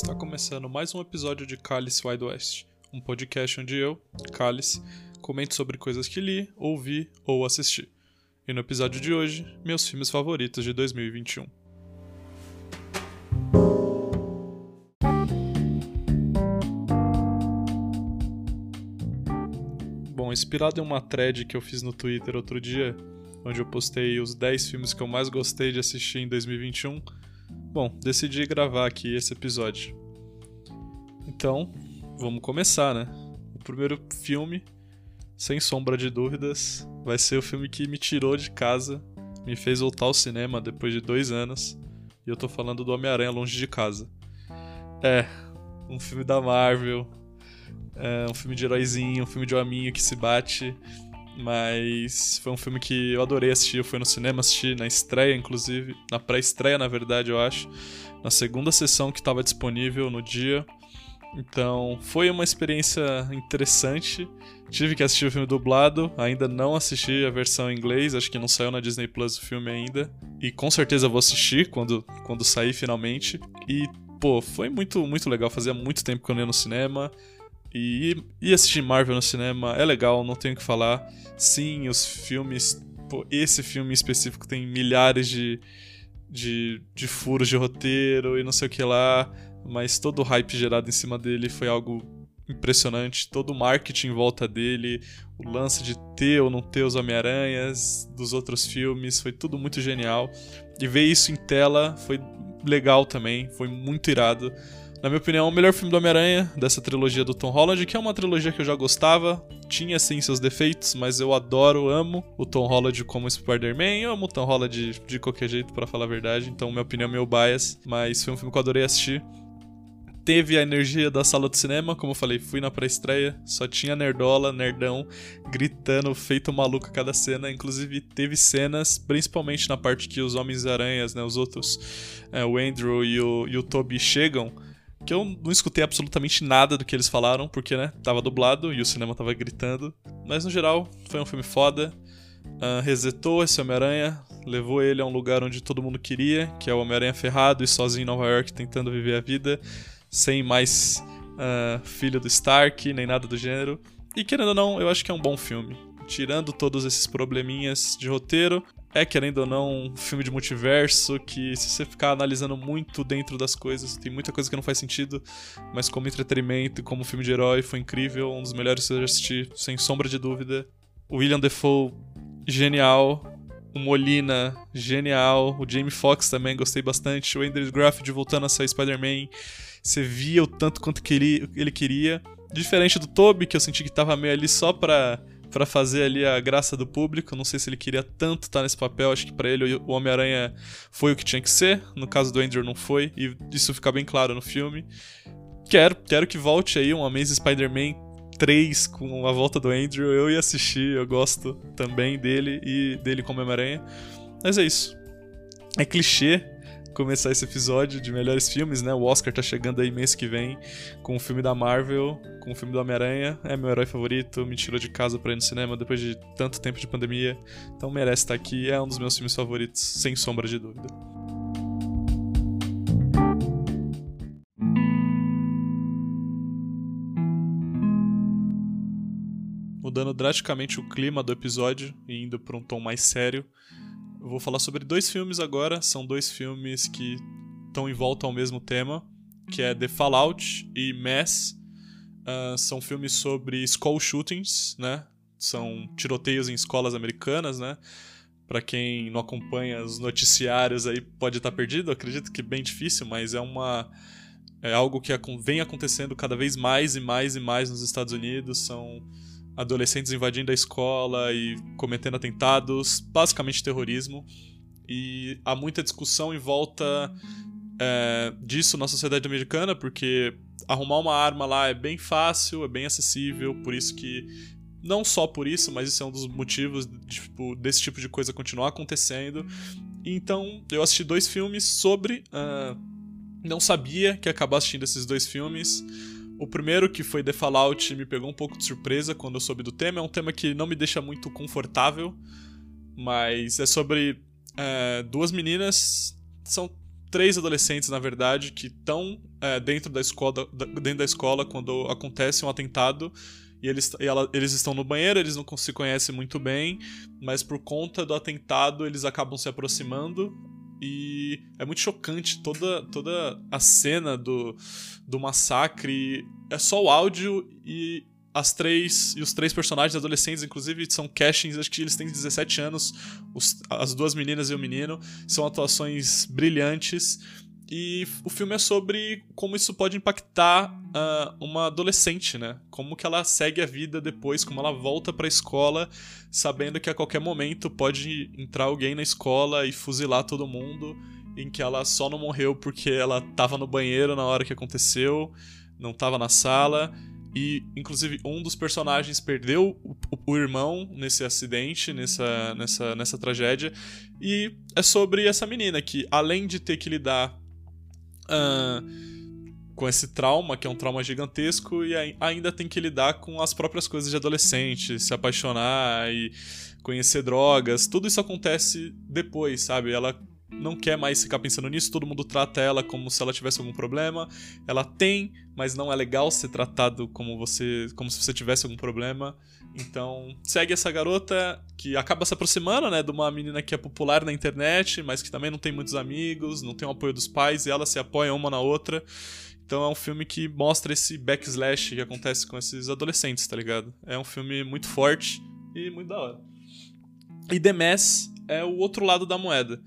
Está começando mais um episódio de Cálice Wide West, um podcast onde eu, Cálice, comento sobre coisas que li, ouvi ou assisti. E no episódio de hoje, meus filmes favoritos de 2021. Bom, inspirado em uma thread que eu fiz no Twitter outro dia, onde eu postei os 10 filmes que eu mais gostei de assistir em 2021, bom, decidi gravar aqui esse episódio. Então, vamos começar, né? O primeiro filme, sem sombra de dúvidas, vai ser o filme que me tirou de casa, me fez voltar ao cinema depois de dois anos, e eu tô falando do Homem-Aranha Longe de Casa. É, um filme da Marvel, é um filme de heróizinho, um filme de hominho que se bate, mas foi um filme que eu adorei assistir. Eu fui no cinema assistir, na estreia, inclusive. Na pré-estreia, na verdade, eu acho. Na segunda sessão que estava disponível no dia. Então, foi uma experiência interessante. Tive que assistir o filme dublado, ainda não assisti a versão em inglês, acho que não saiu na Disney Plus o filme ainda. E com certeza vou assistir quando, quando sair finalmente. E, pô, foi muito, muito legal. Fazia muito tempo que eu não ia no cinema. E, e assistir Marvel no cinema é legal, não tenho o que falar. Sim, os filmes. Pô, esse filme em específico tem milhares de, de, de furos de roteiro e não sei o que lá. Mas todo o hype gerado em cima dele foi algo impressionante. Todo o marketing em volta dele, o lance de ter ou não ter os Homem-Aranhas dos outros filmes, foi tudo muito genial. E ver isso em tela foi legal também, foi muito irado. Na minha opinião, o melhor filme do Homem-Aranha, dessa trilogia do Tom Holland, que é uma trilogia que eu já gostava, tinha sim seus defeitos, mas eu adoro, amo o Tom Holland como Spider-Man, amo o Tom Holland de, de qualquer jeito, para falar a verdade, então minha opinião é meu bias, mas foi um filme que eu adorei assistir. Teve a energia da sala do cinema, como eu falei, fui na pré-estreia, só tinha nerdola, nerdão, gritando, feito maluco a cada cena. Inclusive, teve cenas, principalmente na parte que os Homens-Aranhas, né, os outros, é, o Andrew e o, e o Toby chegam, que eu não escutei absolutamente nada do que eles falaram, porque, né, tava dublado e o cinema tava gritando. Mas no geral, foi um filme foda. Uh, resetou esse Homem-Aranha, levou ele a um lugar onde todo mundo queria, que é o Homem-Aranha ferrado e sozinho em Nova York tentando viver a vida, sem mais uh, filho do Stark, nem nada do gênero. E querendo ou não, eu acho que é um bom filme. Tirando todos esses probleminhas de roteiro, é, querendo ou não, um filme de multiverso que, se você ficar analisando muito dentro das coisas, tem muita coisa que não faz sentido, mas como entretenimento e como filme de herói foi incrível, um dos melhores que eu já assisti, sem sombra de dúvida. William Defoe, genial. O Molina, genial. O Jamie Foxx também, gostei bastante. O Andrew Garfield voltando a ser Spider-Man. Você via o tanto quanto que ele, ele queria. Diferente do Toby, que eu senti que tava meio ali só pra para fazer ali a graça do público. Não sei se ele queria tanto estar nesse papel. Acho que para ele o Homem-Aranha foi o que tinha que ser. No caso do Andrew não foi. E isso fica bem claro no filme. Quero, quero que volte aí um Amazing Spider-Man 3 com a volta do Andrew. Eu ia assistir, eu gosto também dele e dele como Homem-Aranha. Mas é isso. É clichê, começar esse episódio de melhores filmes, né? O Oscar tá chegando aí mês que vem com o filme da Marvel, com o filme do Homem-Aranha. É meu herói favorito, me tirou de casa pra ir no cinema depois de tanto tempo de pandemia. Então merece estar aqui, é um dos meus filmes favoritos, sem sombra de dúvida. Mudando drasticamente o clima do episódio e indo para um tom mais sério, eu vou falar sobre dois filmes agora. São dois filmes que estão em volta ao mesmo tema, que é The Fallout e Mass. Uh, são filmes sobre school shootings, né? São tiroteios em escolas americanas, né? Para quem não acompanha os noticiários aí pode estar perdido. acredito que é bem difícil, mas é uma é algo que vem acontecendo cada vez mais e mais e mais nos Estados Unidos. São adolescentes invadindo a escola e cometendo atentados, basicamente terrorismo. E há muita discussão em volta é, disso na sociedade americana, porque arrumar uma arma lá é bem fácil, é bem acessível, por isso que. Não só por isso, mas isso é um dos motivos tipo, desse tipo de coisa continuar acontecendo. Então, eu assisti dois filmes sobre. Uh, não sabia que ia acabar assistindo esses dois filmes. O primeiro, que foi The Fallout, me pegou um pouco de surpresa quando eu soube do tema. É um tema que não me deixa muito confortável, mas é sobre é, duas meninas. São três adolescentes, na verdade, que estão é, dentro da escola, dentro da escola quando acontece um atentado e eles, e ela, eles estão no banheiro, eles não se conhecem muito bem, mas por conta do atentado eles acabam se aproximando e é muito chocante toda, toda a cena do, do massacre. É só o áudio e as três e os três personagens adolescentes, inclusive, são castings, acho que eles têm 17 anos, os, as duas meninas e o menino, são atuações brilhantes. E o filme é sobre como isso pode impactar uh, uma adolescente, né? Como que ela segue a vida depois, como ela volta pra escola, sabendo que a qualquer momento pode entrar alguém na escola e fuzilar todo mundo, em que ela só não morreu porque ela tava no banheiro na hora que aconteceu, não tava na sala. E, inclusive, um dos personagens perdeu o, o, irmão nesse acidente, nessa, nessa, nessa tragédia. E é sobre essa menina que, além de ter que lidar uh, com esse trauma, que é um trauma gigantesco, e ainda tem que lidar com as próprias coisas de adolescente, se apaixonar e conhecer drogas. Tudo isso acontece depois, sabe? Ela não quer mais ficar pensando nisso, todo mundo trata ela como se ela tivesse algum problema. Ela tem, mas não é legal ser tratado como você, como se você tivesse algum problema. Então, segue essa garota que acaba se aproximando, né, de uma menina que é popular na internet, mas que também não tem muitos amigos, não tem o apoio dos pais e elas se apoiam uma na outra. Então é um filme que mostra esse backslash que acontece com esses adolescentes, tá ligado? É um filme muito forte e muito da hora. E The Mass é o outro lado da moeda.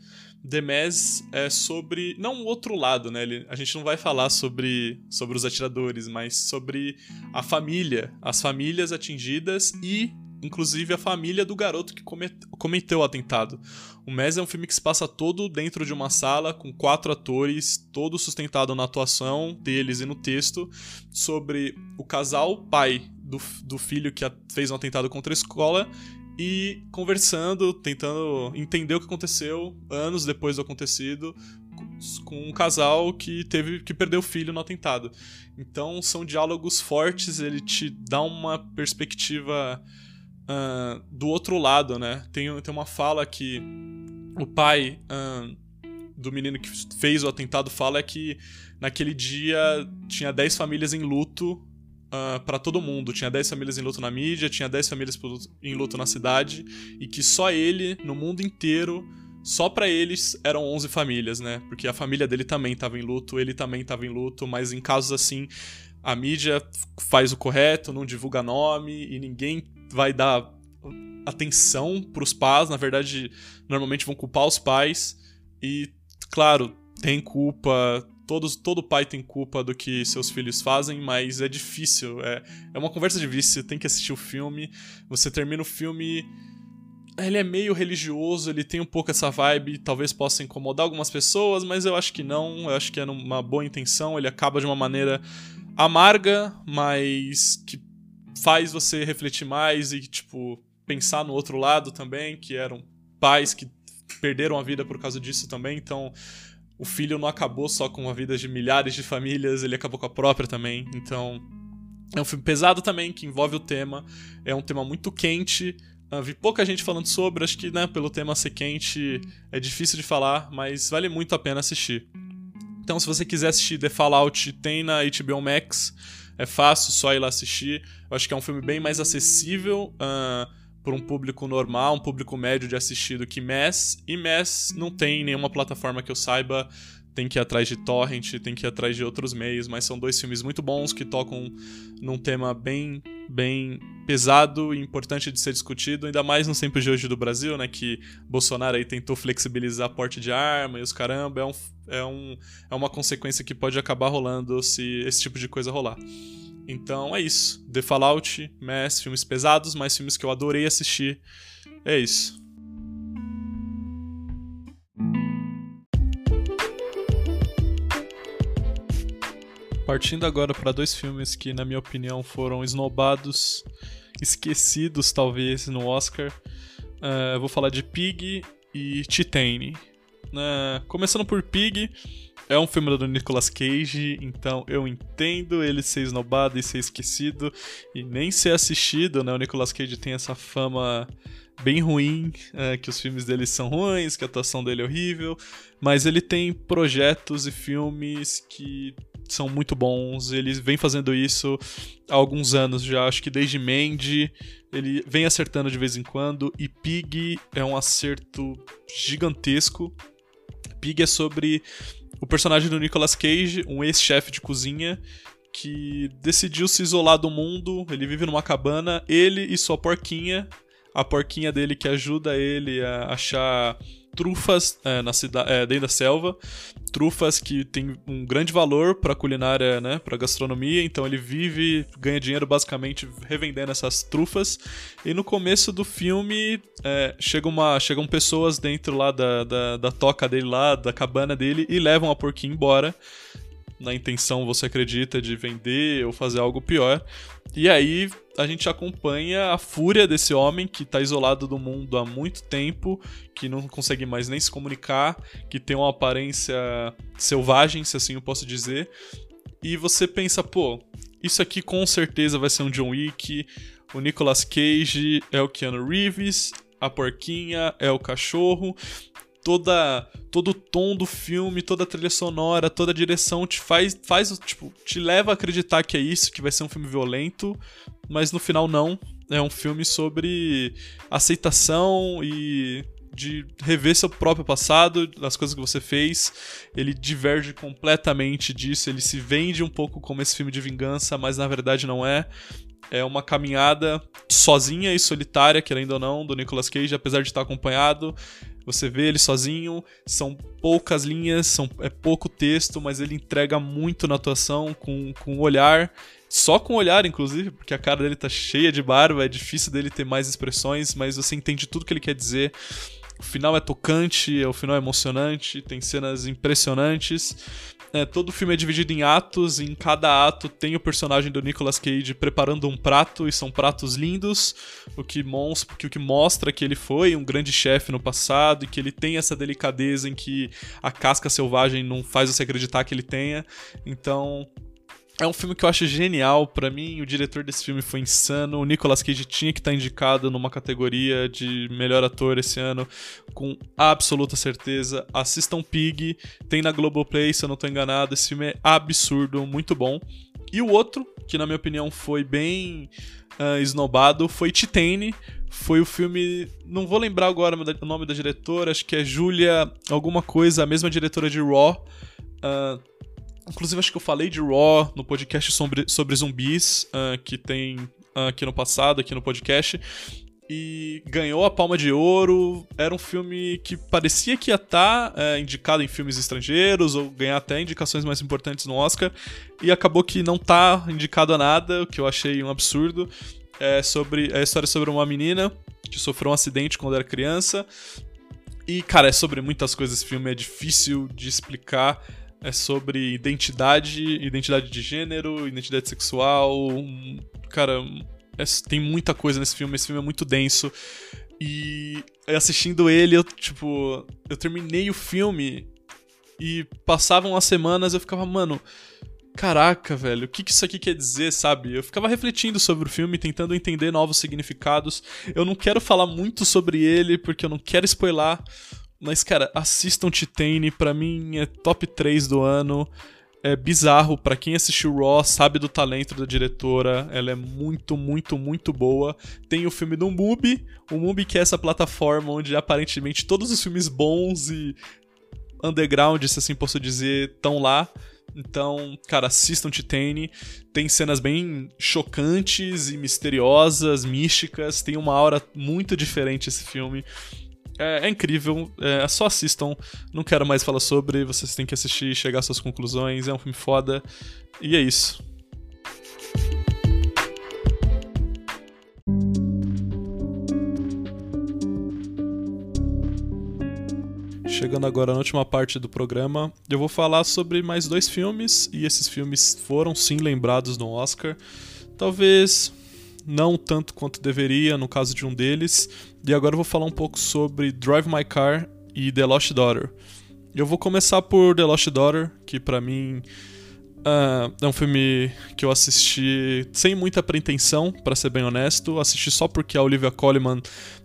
Mass é sobre. Não o outro lado, né? Ele, a gente não vai falar sobre, sobre os atiradores, mas sobre a família. As famílias atingidas e, inclusive, a família do garoto que cometeu o atentado. O Mass é um filme que se passa todo dentro de uma sala, com quatro atores, todo sustentado na atuação deles e no texto, sobre o casal pai do, do filho que fez um atentado contra a escola e conversando, tentando entender o que aconteceu anos depois do acontecido com um casal que teve que perder o filho no atentado. Então são diálogos fortes, ele te dá uma perspectiva uh, do outro lado, né? Tem, tem uma fala que o pai uh, do menino que fez o atentado fala que naquele dia tinha 10 famílias em luto uh, ah, para todo mundo. Tinha 10 famílias em luto na mídia, tinha 10 famílias em luto na cidade, e que só ele, no mundo inteiro, só para eles eram 11 famílias, né? Porque a família dele também tava em luto, ele também tava em luto, mas em casos assim, a mídia faz o correto, não divulga nome e ninguém vai dar atenção pros pais, na verdade, normalmente vão culpar os pais e claro, tem culpa, todos, todo pai tem culpa do que seus filhos fazem, mas é difícil. É, é uma conversa de vício, tem que assistir o filme. Você termina o filme. Ele é meio religioso, ele tem um pouco essa vibe, talvez possa incomodar algumas pessoas, mas eu acho que não. Eu acho que é uma boa intenção. Ele acaba de uma maneira amarga, mas que faz você refletir mais e, tipo, pensar no outro lado também, que eram pais que perderam a vida por causa disso também. Então, o filho não acabou só com a vida de milhares de famílias, ele acabou com a própria também. Então, é um filme pesado também, que envolve o tema. É um tema muito quente. Uh, vi pouca gente falando sobre, acho que, né, pelo tema ser quente, é difícil de falar, mas vale muito a pena assistir. Então, se você quiser assistir The Fallout, tem na HBO Max. É fácil, só ir lá assistir. Eu acho que é um filme bem mais acessível. Uh, para um público normal, um público médio de assistido que Mass. E Mass não tem nenhuma plataforma que eu saiba. Tem que ir atrás de torrent, tem que ir atrás de outros meios, mas são dois filmes muito bons que tocam num tema bem, bem pesado e importante de ser discutido, ainda mais no tempo de hoje do Brasil, né? Que Bolsonaro aí tentou flexibilizar porte de arma e os caramba, é, um, é, um, é uma consequência que pode acabar rolando se esse tipo de coisa rolar. Então é isso. The Fallout, Mass, filmes pesados, mas filmes que eu adorei assistir. É isso. Partindo agora para dois filmes que, na minha opinião, foram esnobados, esquecidos talvez no Oscar. Uh, vou falar de Pig e Titane. Uh, começando por Pig, é um filme do Nicolas Cage, então eu entendo ele ser esnobado e ser esquecido e nem ser assistido, né? O Nicolas Cage tem essa fama bem ruim, é, que os filmes dele são ruins, que a atuação dele é horrível, mas ele tem projetos e filmes que são muito bons. Ele vem fazendo isso há alguns anos já, acho que desde Mandy, ele vem acertando de vez em quando e Pig é um acerto gigantesco. Pig é sobre o personagem do Nicolas Cage, um ex-chefe de cozinha que decidiu se isolar do mundo. Ele vive numa cabana, ele e sua porquinha a porquinha dele que ajuda ele a achar trufas é, na cidade, é, dentro da selva, trufas que tem um grande valor para culinária, né, para gastronomia. Então ele vive, ganha dinheiro basicamente revendendo essas trufas. E no começo do filme é, chega uma, chegam pessoas dentro lá da, da, da toca dele lá, da cabana dele e levam a porquinha embora na intenção, você acredita, de vender ou fazer algo pior. E aí a gente acompanha a fúria desse homem que está isolado do mundo há muito tempo, que não consegue mais nem se comunicar, que tem uma aparência selvagem, se assim eu posso dizer. E você pensa, pô, isso aqui com certeza vai ser um John Wick. O Nicolas Cage é o Keanu Reeves, a porquinha é o cachorro toda todo o tom do filme, toda a trilha sonora, toda a direção te faz faz tipo, te leva a acreditar que é isso, que vai ser um filme violento, mas no final não. É um filme sobre aceitação e de rever seu próprio passado, das coisas que você fez. Ele diverge completamente disso, ele se vende um pouco como esse filme de vingança, mas na verdade não é. É uma caminhada sozinha e solitária, querendo ou não, do Nicolas Cage, apesar de estar acompanhado. Você vê ele sozinho, são poucas linhas, são, é pouco texto, mas ele entrega muito na atuação, com, com o olhar. Só com o olhar, inclusive, porque a cara dele tá cheia de barba, é difícil dele ter mais expressões, mas você entende tudo que ele quer dizer. O final é tocante, o final é emocionante, tem cenas impressionantes. É, todo o filme é dividido em atos, e em cada ato tem o personagem do Nicolas Cage preparando um prato, e são pratos lindos, o que, o que mostra que ele foi um grande chefe no passado e que ele tem essa delicadeza em que a casca selvagem não faz você acreditar que ele tenha. Então, é um filme que eu acho genial. Para mim, o diretor desse filme foi insano. O Nicolas Cage tinha que estar tá indicado numa categoria de melhor ator esse ano, com absoluta certeza. Assistam Pig, tem na Globoplay, se eu não tô enganado. Esse filme é absurdo, muito bom. E o outro, que na minha opinião foi bem uh, esnobado, foi Titane. Foi o filme. Não vou lembrar agora o nome da diretora, acho que é Julia alguma coisa, a mesma diretora de Raw. Uh, Inclusive, acho que eu falei de Raw no podcast sobre, sobre zumbis, uh, que tem uh, aqui no passado, aqui no podcast. E ganhou a Palma de Ouro. Era um filme que parecia que ia estar tá, uh, indicado em filmes estrangeiros, ou ganhar até indicações mais importantes no Oscar. E acabou que não tá indicado a nada, o que eu achei um absurdo. É, sobre, é a história sobre uma menina que sofreu um acidente quando era criança. E, cara, é sobre muitas coisas esse filme, é difícil de explicar é sobre identidade, identidade de gênero, identidade sexual. Cara, é, tem muita coisa nesse filme. Esse filme é muito denso. E assistindo ele, eu, tipo, eu terminei o filme e passavam as semanas eu ficava, mano, caraca, velho, o que, que isso aqui quer dizer, sabe? Eu ficava refletindo sobre o filme, tentando entender novos significados. Eu não quero falar muito sobre ele, porque eu não quero spoiler mas, cara, assistam Titane, pra mim é top 3 do ano. É bizarro, para quem assistiu Raw sabe do talento da diretora, ela é muito, muito, muito boa. Tem o filme do Mubi, o Mubi que é essa plataforma onde aparentemente todos os filmes bons e underground, se assim posso dizer, estão lá. Então, cara, assistam Titane. Tem cenas bem chocantes e misteriosas, místicas. Tem uma aura muito diferente esse filme. É, é incrível, é, só assistam. Não quero mais falar sobre, vocês têm que assistir, chegar às suas conclusões. É um filme foda. E é isso. Chegando agora na última parte do programa, eu vou falar sobre mais dois filmes, e esses filmes foram sim lembrados no Oscar. Talvez não tanto quanto deveria no caso de um deles. E agora eu vou falar um pouco sobre Drive My Car e The Lost Daughter. Eu vou começar por The Lost Daughter, que para mim uh, é um filme que eu assisti sem muita pretensão, para ser bem honesto. Assisti só porque a Olivia Colman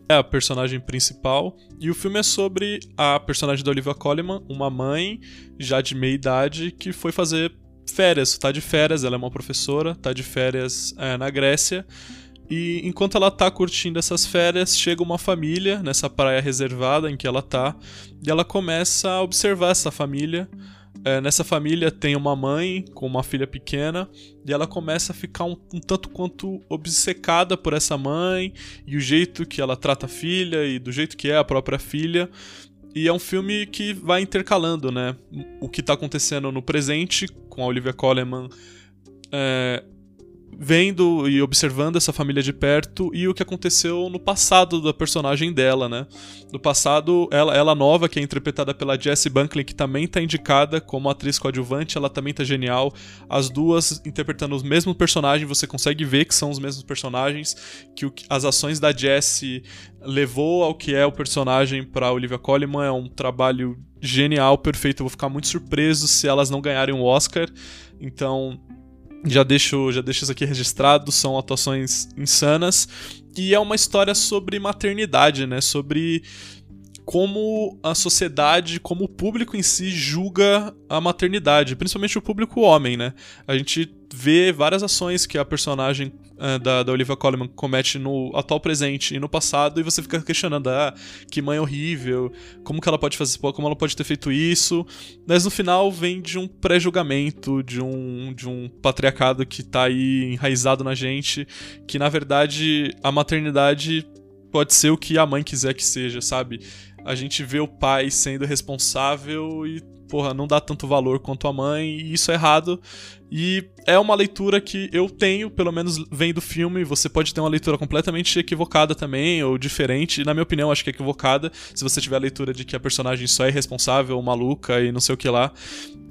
é a personagem principal. E o filme é sobre a personagem da Olivia Colman, uma mãe já de meia idade que foi fazer férias, tá de férias, ela é uma professora, tá de férias é, na Grécia. E enquanto ela tá curtindo essas férias, chega uma família nessa praia reservada em que ela tá, e ela começa a observar essa família. É, nessa família tem uma mãe com uma filha pequena, e ela começa a ficar um, um, tanto quanto obcecada por essa mãe e o jeito que ela trata a filha e do jeito que é a própria filha. E é um filme que vai intercalando, né? O que tá acontecendo no presente, com a Olivia Colman é, vendo e observando essa família de perto e o que aconteceu no passado da personagem dela, né? No passado, ela, ela nova, que é interpretada pela Jessie Buckley, que também tá indicada como atriz coadjuvante, ela também tá genial. As duas interpretando os mesmos personagens, você consegue ver que são os mesmos personagens, que o, as ações da Jessie levou ao que é o personagem para Olivia Colman, é um trabalho genial, perfeito. Eu vou ficar muito surpreso se elas não ganharem o um Oscar. Então, já deixo, já deixo isso aqui registrado, são atuações insanas. E é uma história sobre maternidade, né? Sobre como a sociedade, como o público em si julga a maternidade, principalmente o público homem, né? A gente vê várias ações que a personagem uh, da, da Olivia Colman comete no atual presente e no passado, e você fica questionando, ah, que mãe horrível, como que ela pode fazer, como ela pode ter feito isso, mas no final vem de um pré-julgamento, de um, de um patriarcado que tá aí enraizado na gente, que na verdade a maternidade pode ser o que a mãe quiser que seja, sabe? A gente vê o pai sendo responsável e, porra, não dá tanto valor quanto a mãe, e isso é errado. E é uma leitura que eu tenho, pelo menos vendo o filme. Você pode ter uma leitura completamente equivocada também, ou diferente. Na minha opinião, acho que é equivocada. Se você tiver a leitura de que a personagem só é responsável, maluca e não sei o que lá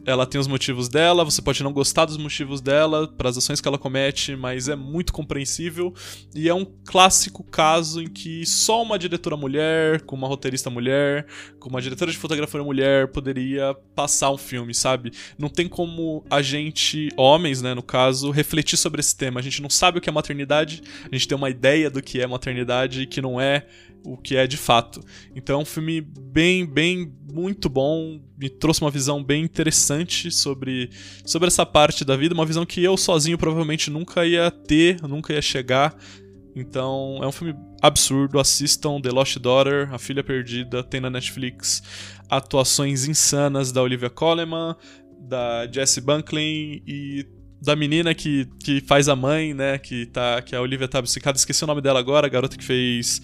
ela tem os motivos dela, você pode não gostar dos motivos dela, para as ações que ela comete, mas é muito compreensível. E é um clássico caso em que só uma diretora mulher, com uma roteirista mulher, com uma diretora de fotografia mulher, poderia passar um filme, sabe? Não tem como a gente, homens, né, no caso, refletir sobre esse tema. A gente não sabe o que é maternidade, a gente tem uma ideia do que é maternidade que não é o que é de fato. Então é um filme bem, bem, muito bom, me trouxe uma visão bem interessante sobre, sobre essa parte da vida, uma visão que eu sozinho provavelmente nunca ia ter, nunca ia chegar. Então é um filme absurdo, assistam The Lost Daughter, A Filha Perdida, tem na Netflix atuações insanas da Olivia Colman, da Jessie Buckley e da menina que, que faz a mãe, né? Que, tá, que a Olivia tá obcecada. Esqueci o nome dela agora, a garota que fez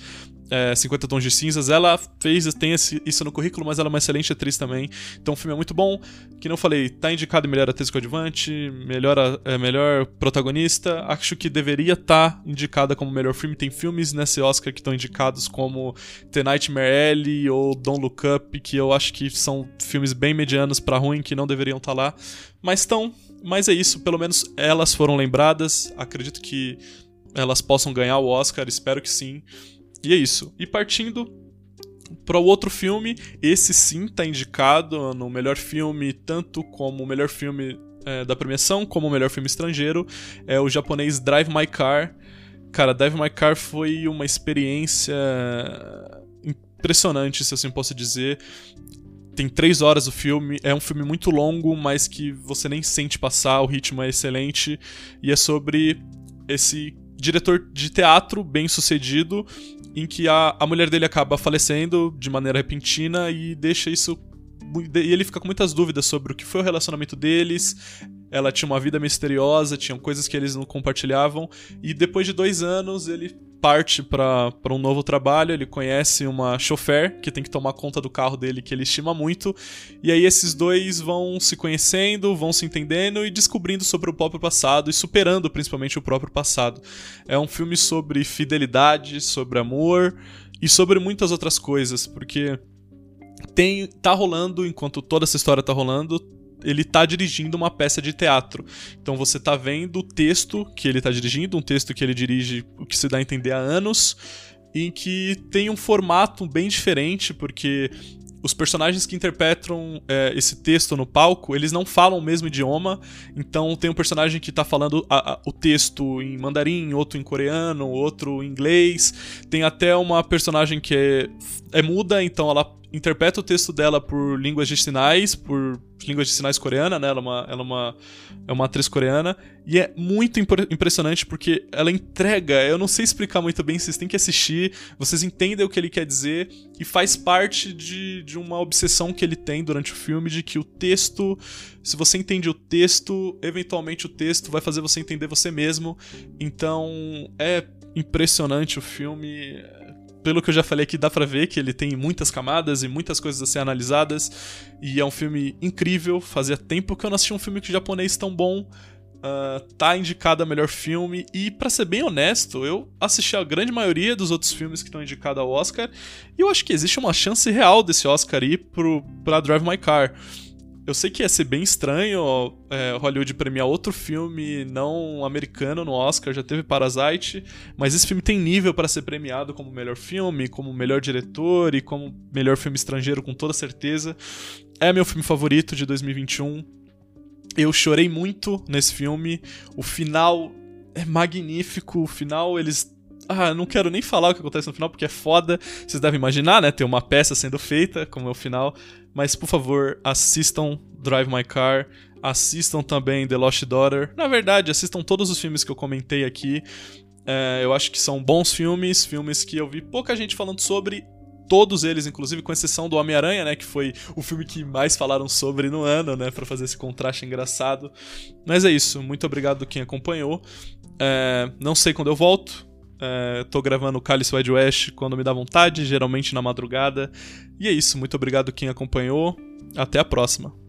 é, 50 Tons de Cinzas. Ela fez, tem esse, isso no currículo, mas ela é uma excelente atriz também. Então o filme é muito bom. Que não falei, tá indicado melhor atriz coadjuvante, melhor, é, melhor protagonista. Acho que deveria estar tá indicada como melhor filme. Tem filmes nesse Oscar que estão indicados como The Nightmare Alley ou Don't Look Up, que eu acho que são filmes bem medianos para ruim, que não deveriam estar tá lá. Mas estão. Mas é isso, pelo menos elas foram lembradas. Acredito que elas possam ganhar o Oscar, espero que sim. E é isso. E partindo para o outro filme, esse sim tá indicado no melhor filme, tanto como o melhor filme é, da premiação, como o melhor filme estrangeiro, é o japonês Drive My Car. Cara, Drive My Car foi uma experiência impressionante, se assim posso dizer. Tem três horas o filme, é um filme muito longo, mas que você nem sente passar, o ritmo é excelente, e é sobre esse diretor de teatro bem sucedido em que a, a mulher dele acaba falecendo de maneira repentina e deixa isso. E ele fica com muitas dúvidas sobre o que foi o relacionamento deles. Ela tinha uma vida misteriosa, tinham coisas que eles não compartilhavam. E depois de dois anos, ele parte para um novo trabalho, ele conhece uma chofer que tem que tomar conta do carro dele que ele estima muito, e aí esses dois vão se conhecendo, vão se entendendo e descobrindo sobre o próprio passado e superando principalmente o próprio passado. É um filme sobre fidelidade, sobre amor e sobre muitas outras coisas, porque tem tá rolando enquanto toda essa história tá rolando, ele tá dirigindo uma peça de teatro. Então você tá vendo o texto que ele tá dirigindo, um texto que ele dirige, o que se dá a entender há anos, em que tem um formato bem diferente, porque os personagens que interpretam é, esse texto no palco, eles não falam o mesmo idioma. Então tem um personagem que tá falando a, a, o texto em mandarim, outro em coreano, outro em inglês. Tem até uma personagem que é, é muda, então ela interpreta o texto dela por línguas de sinais, por línguas de sinais coreana, né? Ela é uma, ela é uma, é uma atriz coreana. E é muito impressionante porque ela entrega. Eu não sei explicar muito bem, vocês têm que assistir, vocês entendem o que ele quer dizer. E faz parte de, de uma obsessão que ele tem durante o filme de que o texto. Se você entende o texto, eventualmente o texto vai fazer você entender você mesmo. Então é impressionante o filme pelo que eu já falei aqui, dá pra ver que ele tem muitas camadas e muitas coisas a ser analisadas. E é um filme incrível. Fazia tempo que eu não assisti um filme japonês tão bom. Uh, tá indicado a melhor filme. E, para ser bem honesto, eu assisti a grande maioria dos outros filmes que estão indicados ao Oscar. E eu acho que existe uma chance real desse Oscar ir pro, pra Drive My Car. Eu sei que ia ser bem estranho é, Hollywood premiar outro filme não americano no Oscar, já teve Parasite, mas esse filme tem nível para ser premiado como melhor filme, como melhor diretor e como melhor filme estrangeiro com toda certeza. É meu filme favorito de 2021. Eu chorei muito nesse filme. O final é magnífico. O final eles ah, não quero nem falar o que acontece no final porque é foda. Vocês devem imaginar, né? Ter uma peça sendo feita, como é o final. Mas por favor, assistam Drive My Car, assistam também The Lost Daughter. Na verdade, assistam todos os filmes que eu comentei aqui. É, eu acho que são bons filmes, filmes que eu vi pouca gente falando sobre. Todos eles, inclusive, com exceção do Homem-Aranha, né? Que foi o filme que mais falaram sobre no ano, né? Pra fazer esse contraste engraçado. Mas é isso. Muito obrigado quem acompanhou. É, não sei quando eu volto. É, tô gravando o Cálice Wide West quando me dá vontade, geralmente na madrugada. E é isso, muito obrigado quem acompanhou. Até a próxima.